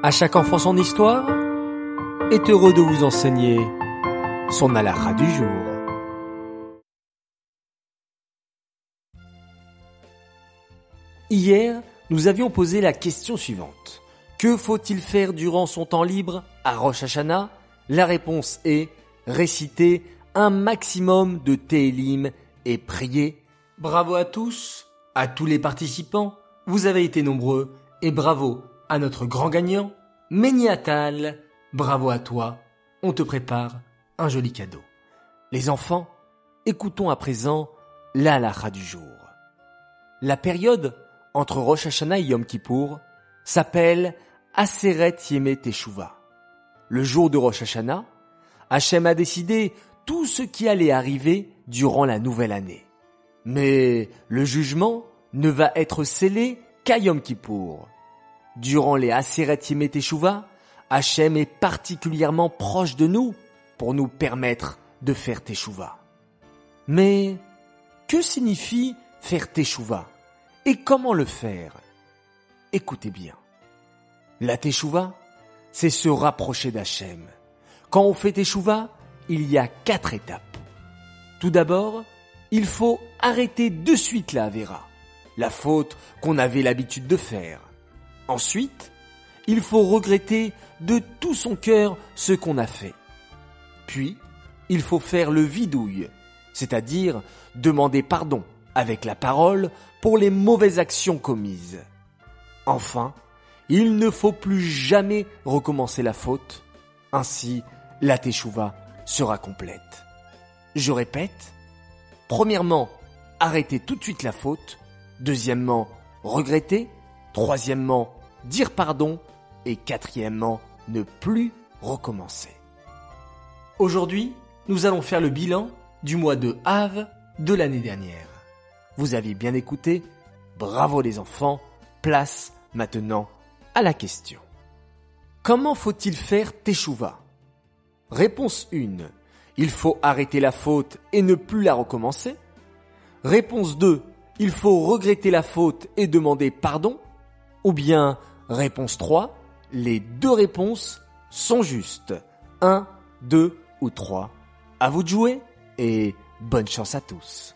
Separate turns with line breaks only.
À chaque enfant son histoire est heureux de vous enseigner son alara du jour. Hier, nous avions posé la question suivante. Que faut-il faire durant son temps libre à Rosh Hashanah? La réponse est réciter un maximum de Télim et prier. Bravo à tous, à tous les participants, vous avez été nombreux et bravo à notre grand gagnant, Méniatal. Bravo à toi, on te prépare un joli cadeau. Les enfants, écoutons à présent l'alaha du jour. La période entre Rosh Hashanah et Yom Kippour s'appelle Aseret Yeme Teshuvah. Le jour de Rosh Hashanah, Hachem a décidé tout ce qui allait arriver durant la nouvelle année. Mais le jugement ne va être scellé qu'à Yom Kippour. Durant les Aseret Teshuvah, Hachem est particulièrement proche de nous pour nous permettre de faire Teshuvah. Mais que signifie faire Teshuvah et comment le faire? Écoutez bien. La Teshuvah, c'est se rapprocher d'Hachem. Quand on fait Teshuvah, il y a quatre étapes. Tout d'abord, il faut arrêter de suite la Avera, la faute qu'on avait l'habitude de faire. Ensuite, il faut regretter de tout son cœur ce qu'on a fait. Puis, il faut faire le vidouille, c'est-à-dire demander pardon avec la parole pour les mauvaises actions commises. Enfin, il ne faut plus jamais recommencer la faute, ainsi la teshuva sera complète. Je répète, premièrement, arrêter tout de suite la faute, deuxièmement, regretter, troisièmement, dire pardon, et quatrièmement, ne plus recommencer. Aujourd'hui, nous allons faire le bilan du mois de Av de l'année dernière. Vous avez bien écouté, bravo les enfants, place maintenant à la question. Comment faut-il faire Teshuva Réponse 1. Il faut arrêter la faute et ne plus la recommencer. Réponse 2. Il faut regretter la faute et demander pardon. Ou bien réponse 3. Les deux réponses sont justes. 1, 2 ou 3. À vous de jouer et bonne chance à tous.